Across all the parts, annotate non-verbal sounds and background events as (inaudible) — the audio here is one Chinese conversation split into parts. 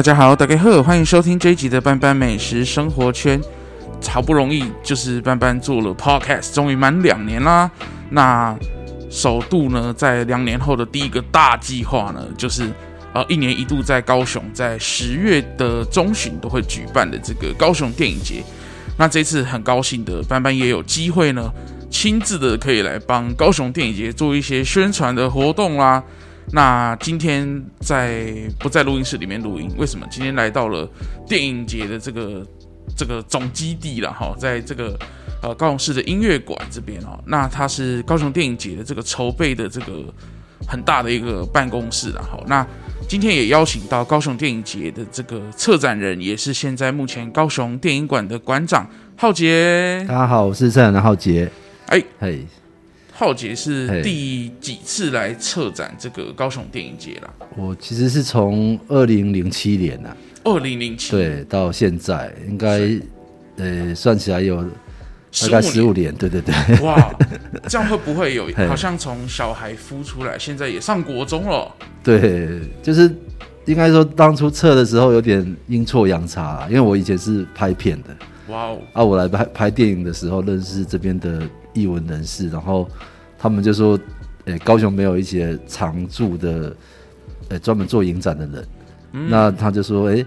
大家好，大家好，欢迎收听这一集的班班美食生活圈。好不容易就是班班做了 podcast，终于满两年啦。那首度呢，在两年后的第一个大计划呢，就是呃一年一度在高雄，在十月的中旬都会举办的这个高雄电影节。那这次很高兴的，班班也有机会呢，亲自的可以来帮高雄电影节做一些宣传的活动啦。那今天在不在录音室里面录音？为什么今天来到了电影节的这个这个总基地了？哈，在这个呃高雄市的音乐馆这边哦。那它是高雄电影节的这个筹备的这个很大的一个办公室了。哈，那今天也邀请到高雄电影节的这个策展人，也是现在目前高雄电影馆的馆长浩杰。大家好，我是策展人浩杰。哎，嘿。浩杰是第几次来策展这个高雄电影节了？我其实是从二零零七年呐，二零零七对到现在应该呃算起来有大概十五年，对对对。哇，这样会不会有好像从小孩孵出来，现在也上国中了？对，就是应该说当初策的时候有点阴错阳差，因为我以前是拍片的。哇哦！啊，我来拍拍电影的时候认识这边的艺文人士，然后。他们就说：“诶、欸，高雄没有一些常驻的，诶、欸，专门做影展的人。嗯、那他就说：‘诶、欸，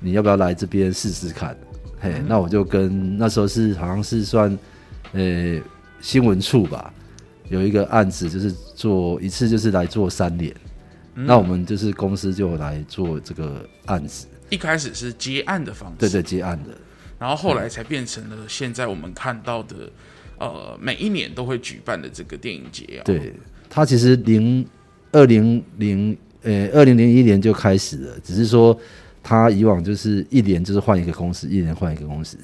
你要不要来这边试试看？’嘿，嗯、那我就跟那时候是好像是算，诶、欸，新闻处吧，有一个案子，就是做一次就是来做三年。嗯、那我们就是公司就来做这个案子。一开始是接案的方式，对对，接案的，然后后来才变成了现在我们看到的。”呃，每一年都会举办的这个电影节啊、哦，对，它其实零二零零呃二零零一年就开始了，只是说它以往就是一年就是换一个公司，一年换一个公司，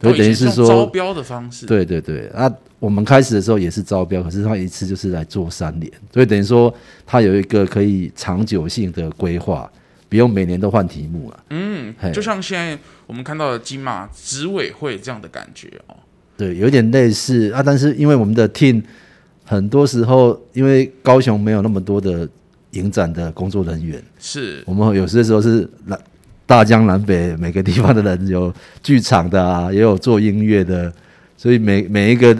所以等于是说招标的方式。对对对，啊，我们开始的时候也是招标，可是它一次就是来做三年，所以等于说它有一个可以长久性的规划，不用每年都换题目了。嗯，就像现在我们看到的金马执委会这样的感觉哦。对，有点类似啊，但是因为我们的 team 很多时候，因为高雄没有那么多的影展的工作人员，是我们有些时候是南大江南北每个地方的人，有剧场的啊，也有做音乐的，所以每每一个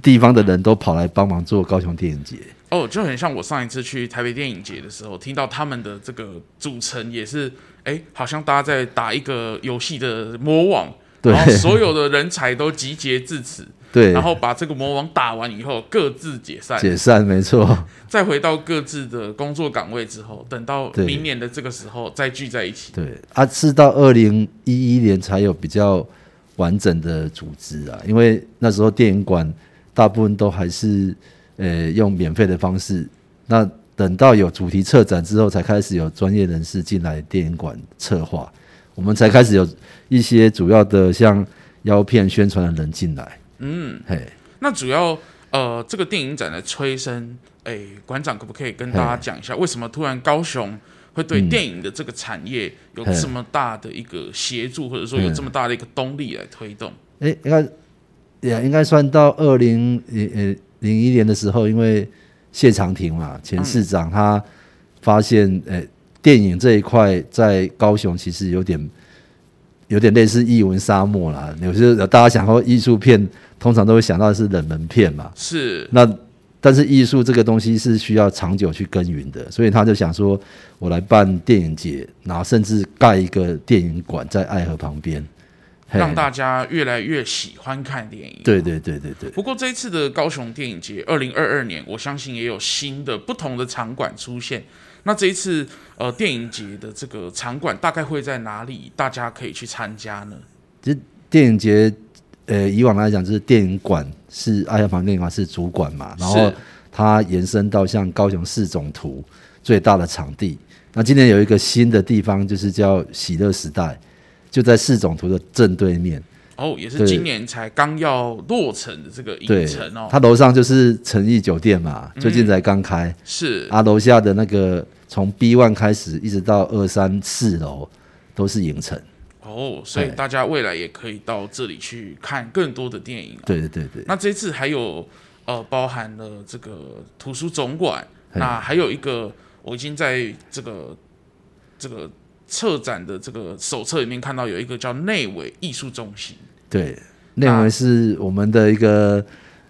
地方的人都跑来帮忙做高雄电影节。哦，就很像我上一次去台北电影节的时候，听到他们的这个组成也是，哎，好像大家在打一个游戏的魔网。对然后所有的人才都集结至此，对，然后把这个魔王打完以后，各自解散，解散没错，(laughs) 再回到各自的工作岗位之后，等到明年的这个时候再聚在一起。对啊，是到二零一一年才有比较完整的组织啊，因为那时候电影馆大部分都还是呃用免费的方式，那等到有主题策展之后，才开始有专业人士进来电影馆策划。我们才开始有一些主要的像邀片宣传的人进来。嗯，嘿，那主要呃这个电影展的催生，哎，馆长可不可以跟大家讲一下，为什么突然高雄会对电影的这个产业有这么大的一个协助，或者说有这么大的一个动力来推动？哎，应该也应该算到二零呃零一年的时候，因为谢长廷嘛，前市长他发现，哎。电影这一块在高雄其实有点有点类似艺文沙漠啦。有些大家想说艺术片，通常都会想到的是冷门片嘛。是。那但是艺术这个东西是需要长久去耕耘的，所以他就想说，我来办电影节，然后甚至盖一个电影馆在爱河旁边，让大家越来越喜欢看电影。对对对对对。不过这一次的高雄电影节，二零二二年，我相信也有新的不同的场馆出现。那这一次，呃，电影节的这个场馆大概会在哪里？大家可以去参加呢？其实电影节，呃，以往来讲，就是电影馆是爱河旁电影馆是主馆嘛，然后它延伸到像高雄市总图最大的场地。那今年有一个新的地方，就是叫喜乐时代，就在市总图的正对面。哦，也是今年才刚要落成的这个影城哦。它楼上就是诚毅酒店嘛，最近才刚开。嗯、是啊，楼下的那个从 B one 开始一直到二三四楼都是影城。哦，所以大家未来也可以到这里去看更多的电影、对对对。那这次还有呃，包含了这个图书总馆，那还有一个我已经在这个这个策展的这个手册里面看到有一个叫内惟艺术中心。对，内惟是我们的一个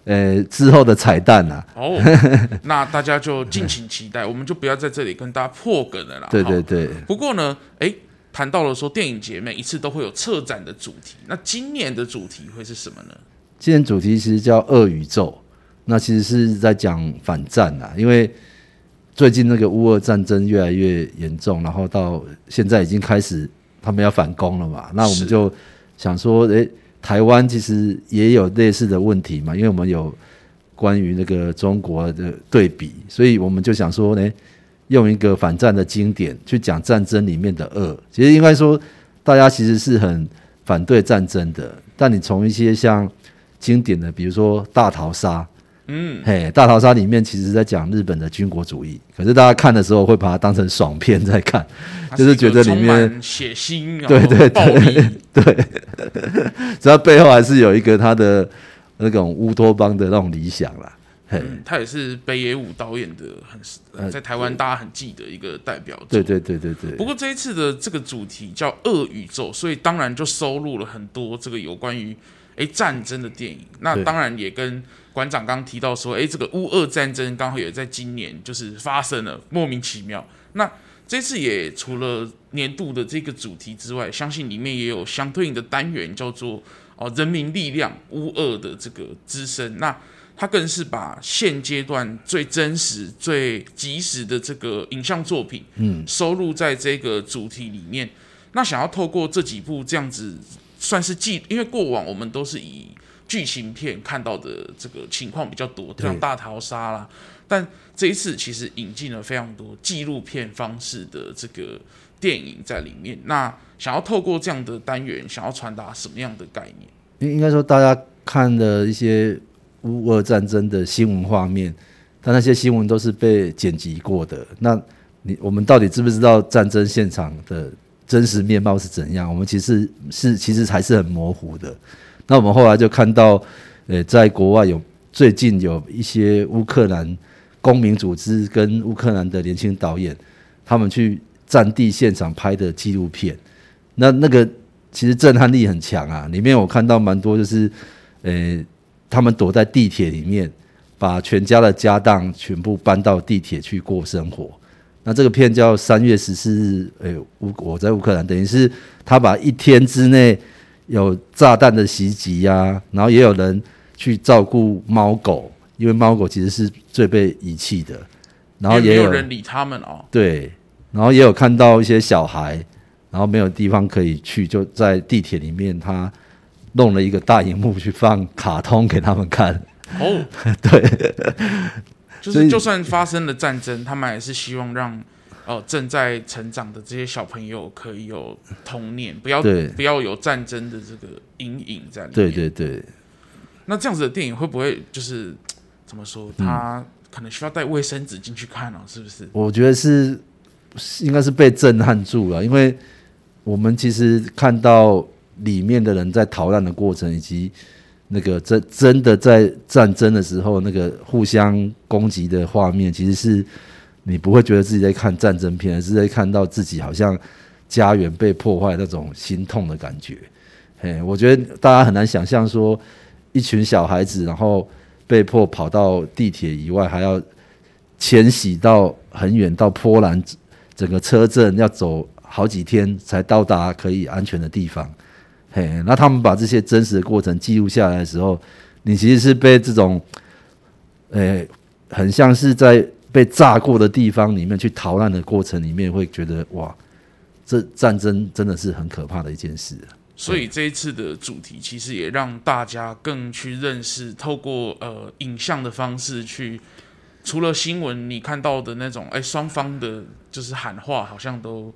呃之后的彩蛋啊。哦，(laughs) 那大家就敬请期待，我们就不要在这里跟大家破梗了啦。对对对。不过呢，哎，谈到了说电影节每一次都会有策展的主题，那今年的主题会是什么呢？今年主题其实叫“恶宇宙”，那其实是在讲反战啊，因为最近那个乌俄战争越来越严重，然后到现在已经开始他们要反攻了嘛，那我们就想说，诶、欸，台湾其实也有类似的问题嘛，因为我们有关于那个中国的对比，所以我们就想说，呢、欸，用一个反战的经典去讲战争里面的恶。其实应该说，大家其实是很反对战争的，但你从一些像经典的，比如说《大逃杀》，嗯，嘿，《大逃杀》里面其实在讲日本的军国主义，可是大家看的时候会把它当成爽片在看，就是觉得里面血腥，对对对对，(laughs) 主要背后还是有一个他的那种乌托邦的那种理想啦。嘿，他也是北野武导演的很在台湾大家很记得一个代表作，对对对对对。不过这一次的这个主题叫恶宇宙，所以当然就收录了很多这个有关于。诶，战争的电影，那当然也跟馆长刚刚提到说，诶，这个乌俄战争刚好也在今年就是发生了，莫名其妙。那这次也除了年度的这个主题之外，相信里面也有相对应的单元，叫做哦人民力量乌俄的这个之声。那它更是把现阶段最真实、最及时的这个影像作品，嗯，收录在这个主题里面。那想要透过这几部这样子。算是记，因为过往我们都是以剧情片看到的这个情况比较多，像大逃杀啦。但这一次其实引进了非常多纪录片方式的这个电影在里面。那想要透过这样的单元，想要传达什么样的概念？应应该说，大家看的一些乌俄战争的新闻画面，但那些新闻都是被剪辑过的。那你我们到底知不知道战争现场的？真实面貌是怎样？我们其实是其实还是很模糊的。那我们后来就看到，呃，在国外有最近有一些乌克兰公民组织跟乌克兰的年轻导演，他们去战地现场拍的纪录片。那那个其实震撼力很强啊！里面我看到蛮多，就是呃，他们躲在地铁里面，把全家的家当全部搬到地铁去过生活。那这个片叫三月十四日，哎，乌我在乌克兰，等于是他把一天之内有炸弹的袭击呀，然后也有人去照顾猫狗，因为猫狗其实是最被遗弃的，然后也有人理他们哦。对，然后也有看到一些小孩，然后没有地方可以去，就在地铁里面，他弄了一个大荧幕去放卡通给他们看。哦，(laughs) 对。就是，就算发生了战争，他们还是希望让，呃，正在成长的这些小朋友可以有童年，不要不要有战争的这个阴影在里面。对对对。那这样子的电影会不会就是怎么说？他可能需要带卫生纸进去看哦，是不是？我觉得是，应该是被震撼住了，因为我们其实看到里面的人在逃难的过程以及。那个真真的在战争的时候，那个互相攻击的画面，其实是你不会觉得自己在看战争片，而是在看到自己好像家园被破坏那种心痛的感觉。嘿，我觉得大家很难想象说，一群小孩子然后被迫跑到地铁以外，还要迁徙到很远到波兰，整个车阵要走好几天才到达可以安全的地方。嘿，那他们把这些真实的过程记录下来的时候，你其实是被这种，诶、很像是在被炸过的地方里面去逃难的过程里面，会觉得哇，这战争真的是很可怕的一件事。所以这一次的主题其实也让大家更去认识，透过呃影像的方式去，除了新闻你看到的那种，哎、双方的就是喊话，好像都。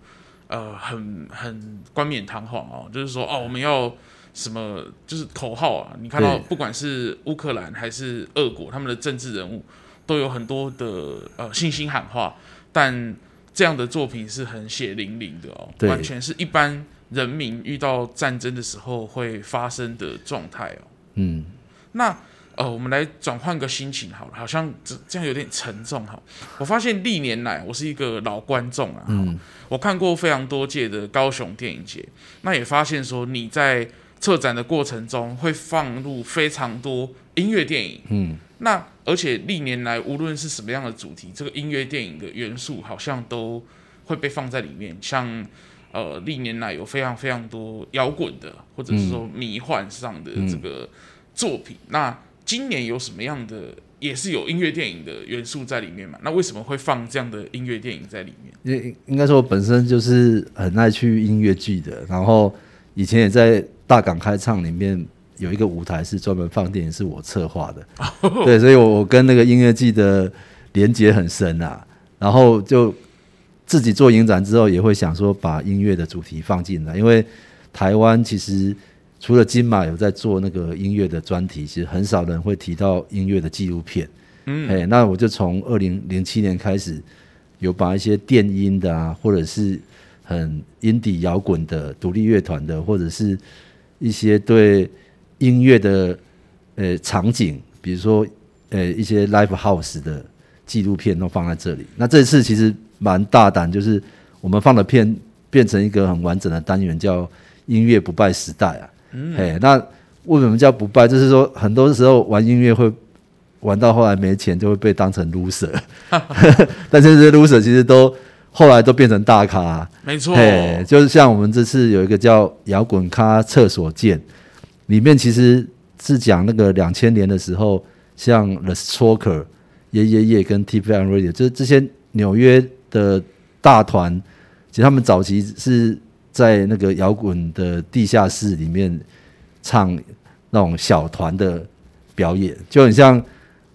呃，很很冠冕堂皇哦，就是说哦，我们要什么，就是口号啊。你看到不管是乌克兰还是俄国，他们的政治人物都有很多的呃信心喊话，但这样的作品是很血淋淋的哦，完全是一般人民遇到战争的时候会发生的状态哦。嗯，那呃，我们来转换个心情好了，好像这这样有点沉重哈。我发现历年来，我是一个老观众啊，嗯，我看过非常多届的高雄电影节，那也发现说你在策展的过程中会放入非常多音乐电影，嗯，那而且历年来无论是什么样的主题，这个音乐电影的元素好像都会被放在里面，像呃历年来有非常非常多摇滚的，或者是说迷幻上的这个作品，嗯、那。今年有什么样的也是有音乐电影的元素在里面嘛？那为什么会放这样的音乐电影在里面？应应该说，我本身就是很爱去音乐剧的，然后以前也在大港开唱里面有一个舞台是专门放电影，是我策划的。Oh. (laughs) 对，所以我跟那个音乐剧的连接很深啊。然后就自己做影展之后，也会想说把音乐的主题放进来，因为台湾其实。除了金马有在做那个音乐的专题，其实很少人会提到音乐的纪录片。嗯，哎，那我就从二零零七年开始，有把一些电音的啊，或者是很 indie 摇滚的独立乐团的，或者是一些对音乐的呃场景，比如说呃一些 live house 的纪录片都放在这里。那这次其实蛮大胆，就是我们放的片变成一个很完整的单元，叫音乐不败时代啊。嗯，嘿，那为什么叫不败？就是说，很多时候玩音乐会玩到后来没钱，就会被当成 loser。(laughs) 但是这些 loser 其实都后来都变成大咖。没错，嘿，就是像我们这次有一个叫《摇滚咖厕所见》，里面其实是讲那个两千年的时候，像 The Strokes、爷爷爷跟 TFM Radio，就是这些纽约的大团，其实他们早期是。在那个摇滚的地下室里面唱那种小团的表演，就很像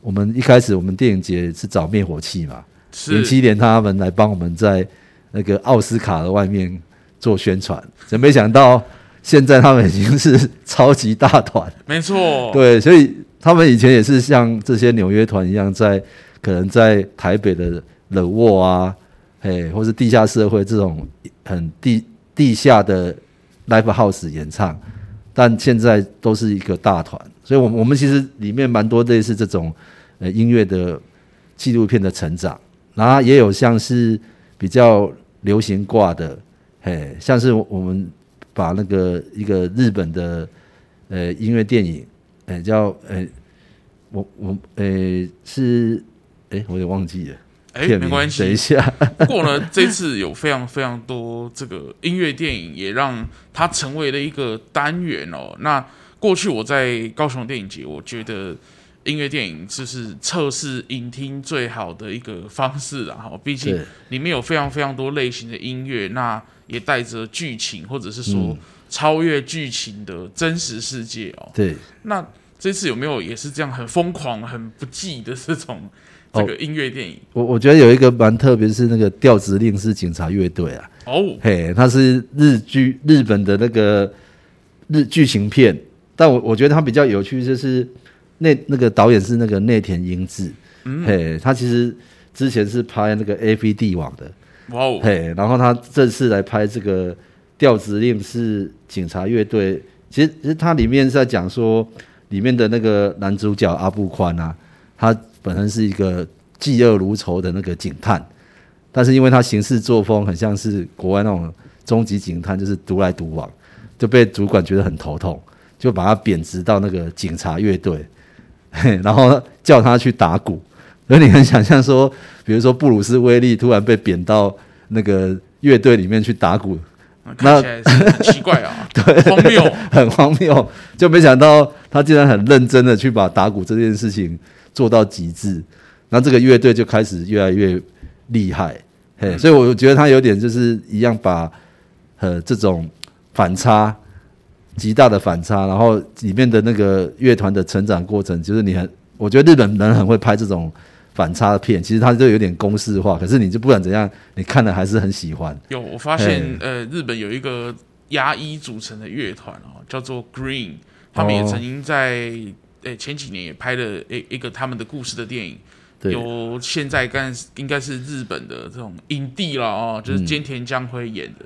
我们一开始我们电影节是找灭火器嘛，零七年他们来帮我们在那个奥斯卡的外面做宣传，真没想到现在他们已经是超级大团，没错，对，所以他们以前也是像这些纽约团一样，在可能在台北的冷沃啊，哎，或是地下社会这种很地。地下的 live house 演唱，但现在都是一个大团，所以，我们我们其实里面蛮多类似这种呃音乐的纪录片的成长，然后也有像是比较流行挂的，嘿，像是我们把那个一个日本的呃音乐电影，呃叫呃我我呃是哎我也忘记了。哎，没关系。等一下，不过呢，这次有非常非常多这个音乐电影，也让它成为了一个单元哦。那过去我在高雄电影节，我觉得音乐电影就是测试影厅最好的一个方式啊。哈，毕竟里面有非常非常多类型的音乐，那也带着剧情，或者是说超越剧情的真实世界哦。对。那这次有没有也是这样很疯狂、很不羁的这种？这个音乐电影，我我觉得有一个蛮特别，是那个调职令是警察乐队啊。哦，嘿，它是日剧日本的那个日剧情片，但我我觉得它比较有趣，就是那那个导演是那个内田英治，嗯，嘿，他其实之前是拍那个 AV 帝王的，哇哦，嘿，然后他这次来拍这个调职令是警察乐队，其实其实它里面是在讲说里面的那个男主角阿布宽啊，他。本身是一个嫉恶如仇的那个警探，但是因为他行事作风很像是国外那种终极警探，就是独来独往，就被主管觉得很头痛，就把他贬职到那个警察乐队，(laughs) 然后叫他去打鼓。所以你很想象说，比如说布鲁斯威利突然被贬到那个乐队里面去打鼓，那很奇怪啊，(laughs) 对，荒谬，(laughs) 很荒谬，就没想到他竟然很认真的去把打鼓这件事情。做到极致，那这个乐队就开始越来越厉害，嘿，所以我觉得他有点就是一样把呃这种反差极大的反差，然后里面的那个乐团的成长过程，就是你很，我觉得日本人很会拍这种反差的片，其实他就有点公式化，可是你就不管怎样，你看了还是很喜欢。有，我发现呃，日本有一个牙医组成的乐团哦，叫做 Green，他们也曾经在。诶，前几年也拍了一一个他们的故事的电影，有现在干应该是日本的这种影帝了哦，就是菅田将晖演的。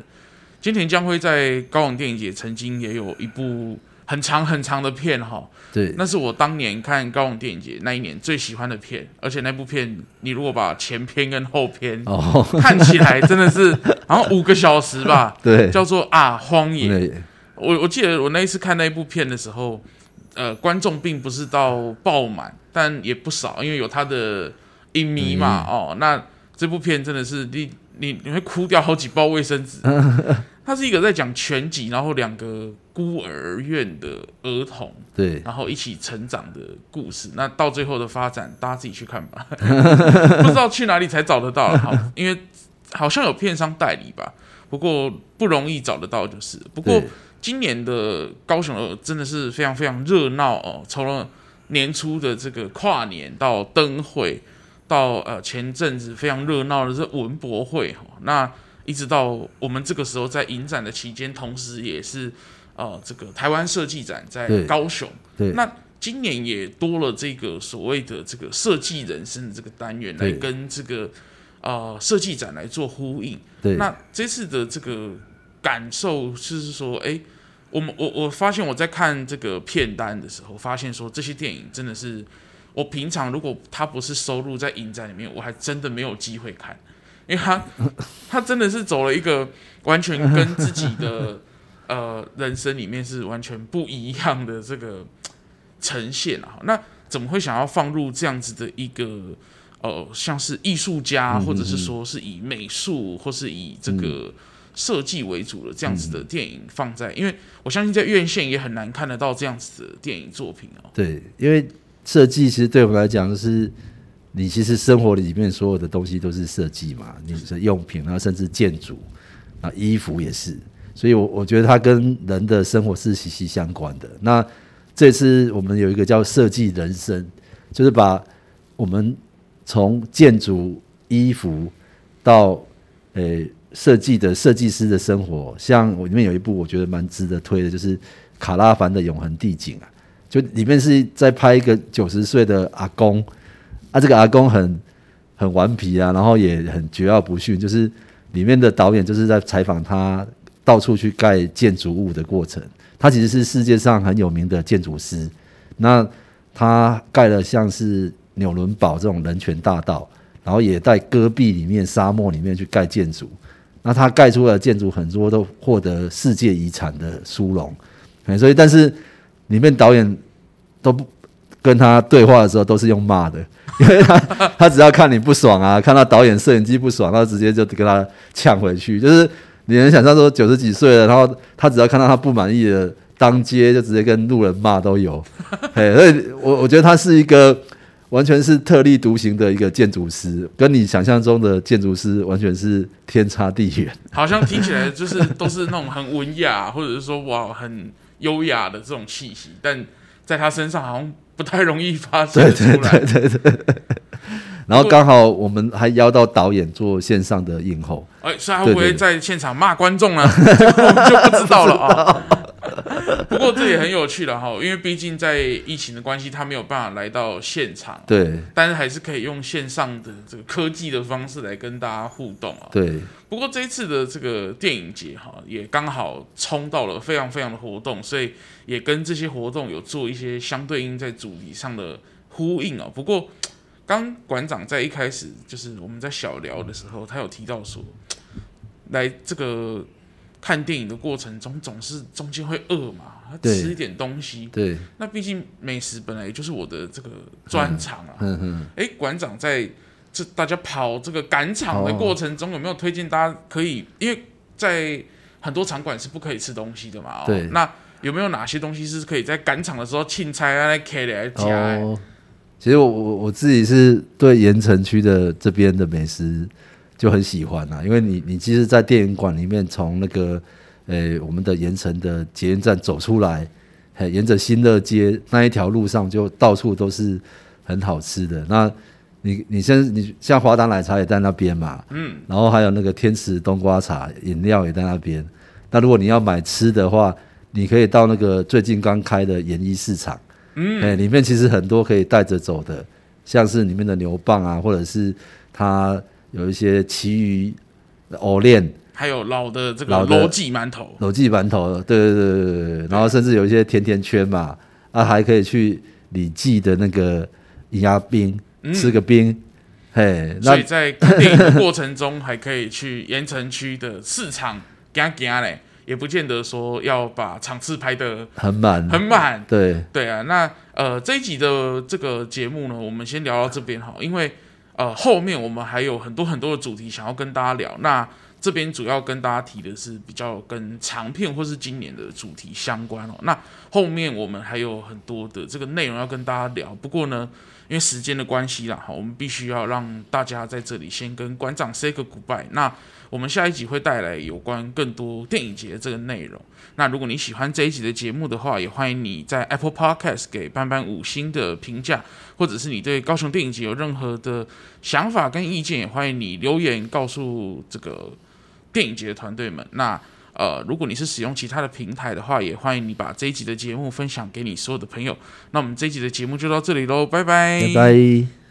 菅、嗯、田将晖在高雄电影节曾经也有一部很长很长的片哈。对，那是我当年看高雄电影节那一年最喜欢的片，而且那部片你如果把前篇跟后篇哦看起来，真的是 (laughs) 好像五个小时吧。对，叫做啊荒野。我我记得我那一次看那一部片的时候，呃，观众并不是到爆满，但也不少，因为有他的影迷嘛。嗯、哦，那这部片真的是你你你会哭掉好几包卫生纸。(laughs) 它是一个在讲全集，然后两个孤儿院的儿童，对，然后一起成长的故事。那到最后的发展，大家自己去看吧。(laughs) 不知道去哪里才找得到，好，因为好像有片商代理吧，不过不容易找得到，就是。不过今年的高雄真的是非常非常热闹哦，从了年初的这个跨年到灯会，到呃前阵子非常热闹的这文博会，那。一直到我们这个时候在影展的期间，同时也是呃这个台湾设计展在高雄。对，对，那今年也多了这个所谓的这个设计人生的这个单元，来跟这个呃设计展来做呼应。对，那这次的这个感受就是说，哎，我们我我发现我在看这个片单的时候，发现说这些电影真的是我平常如果它不是收录在影展里面，我还真的没有机会看。因为他他 (laughs) 真的是走了一个完全跟自己的呃人生里面是完全不一样的这个呈现啊。那怎么会想要放入这样子的一个呃像是艺术家，或者是说是以美术或是以这个设计为主的这样子的电影放在？因为我相信在院线也很难看得到这样子的电影作品哦。对，因为设计其实对我们来讲就是。你其实生活里面所有的东西都是设计嘛，你的用品，然后甚至建筑，啊，衣服也是，所以我我觉得它跟人的生活是息息相关的。那这次我们有一个叫设计人生，就是把我们从建筑、衣服到呃设计的设计师的生活，像我里面有一部我觉得蛮值得推的，就是卡拉凡的永恒地景啊，就里面是在拍一个九十岁的阿公。啊，这个阿公很很顽皮啊，然后也很桀骜不驯。就是里面的导演就是在采访他到处去盖建筑物的过程。他其实是世界上很有名的建筑师。那他盖了像是纽伦堡这种人权大道，然后也在戈壁里面、沙漠里面去盖建筑。那他盖出来的建筑很多都获得世界遗产的殊荣。所以，但是里面导演都不。跟他对话的时候都是用骂的，(laughs) 因为他他只要看你不爽啊，看到导演摄影机不爽，他直接就跟他呛回去。就是你能想象说九十几岁了，然后他只要看到他不满意的当街，就直接跟路人骂都有。嘿，所以我我觉得他是一个完全是特立独行的一个建筑师，跟你想象中的建筑师完全是天差地远。好像听起来就是都是那种很文雅，或者是说哇很优雅的这种气息，但在他身上好像。不太容易发生出来，对对对对对。然后刚好我们还邀到导演做线上的映后，哎，所以他会不会在现场骂观众呢？(laughs) 我们就不知道了啊。不过这也很有趣了哈，因为毕竟在疫情的关系，他没有办法来到现场，对，但是还是可以用线上的这个科技的方式来跟大家互动啊。对。不过这一次的这个电影节哈，也刚好冲到了非常非常的活动，所以也跟这些活动有做一些相对应在主题上的呼应哦。不过刚馆长在一开始就是我们在小聊的时候，他有提到说，来这个看电影的过程中，总是中间会饿嘛，吃一点东西。对，那毕竟美食本来也就是我的这个专长啊。嗯嗯。哎，馆长在。这大家跑这个赶场的过程中，有没有推荐大家可以？因为在很多场馆是不可以吃东西的嘛。对。那有没有哪些东西是可以在赶场的时候庆菜来开来加？哦，其实我我我自己是对盐城区的这边的美食就很喜欢啊，因为你你其实，在电影馆里面，从那个呃我们的盐城的捷运站走出来，沿着新乐街那一条路上，就到处都是很好吃的那。你你像你像华达奶茶也在那边嘛，嗯，然后还有那个天池冬瓜茶饮料也在那边。那如果你要买吃的话，你可以到那个最近刚开的盐一市场，嗯，哎，里面其实很多可以带着走的，像是里面的牛蒡啊，或者是它有一些旗鱼、藕链，还有老的这个罗记馒头，罗记馒头，对对对对对，然后甚至有一些甜甜圈嘛，啊，还可以去李记的那个银鸭冰、嗯、吃个冰，嘿，所以在看电影的过程中，还可以去盐城区的市场行行嘞。也不见得说要把场次排得很满，很满。对对啊，那呃这一集的这个节目呢，我们先聊到这边哈，因为呃后面我们还有很多很多的主题想要跟大家聊。那这边主要跟大家提的是比较跟长片或是今年的主题相关哦。那后面我们还有很多的这个内容要跟大家聊。不过呢，因为时间的关系啦，好，我们必须要让大家在这里先跟馆长 say 个 goodbye。那我们下一集会带来有关更多电影节的这个内容。那如果你喜欢这一集的节目的话，也欢迎你在 Apple Podcast 给班班五星的评价，或者是你对高雄电影节有任何的想法跟意见，也欢迎你留言告诉这个电影节的团队们。那呃，如果你是使用其他的平台的话，也欢迎你把这一集的节目分享给你所有的朋友。那我们这一集的节目就到这里喽，拜拜，拜拜。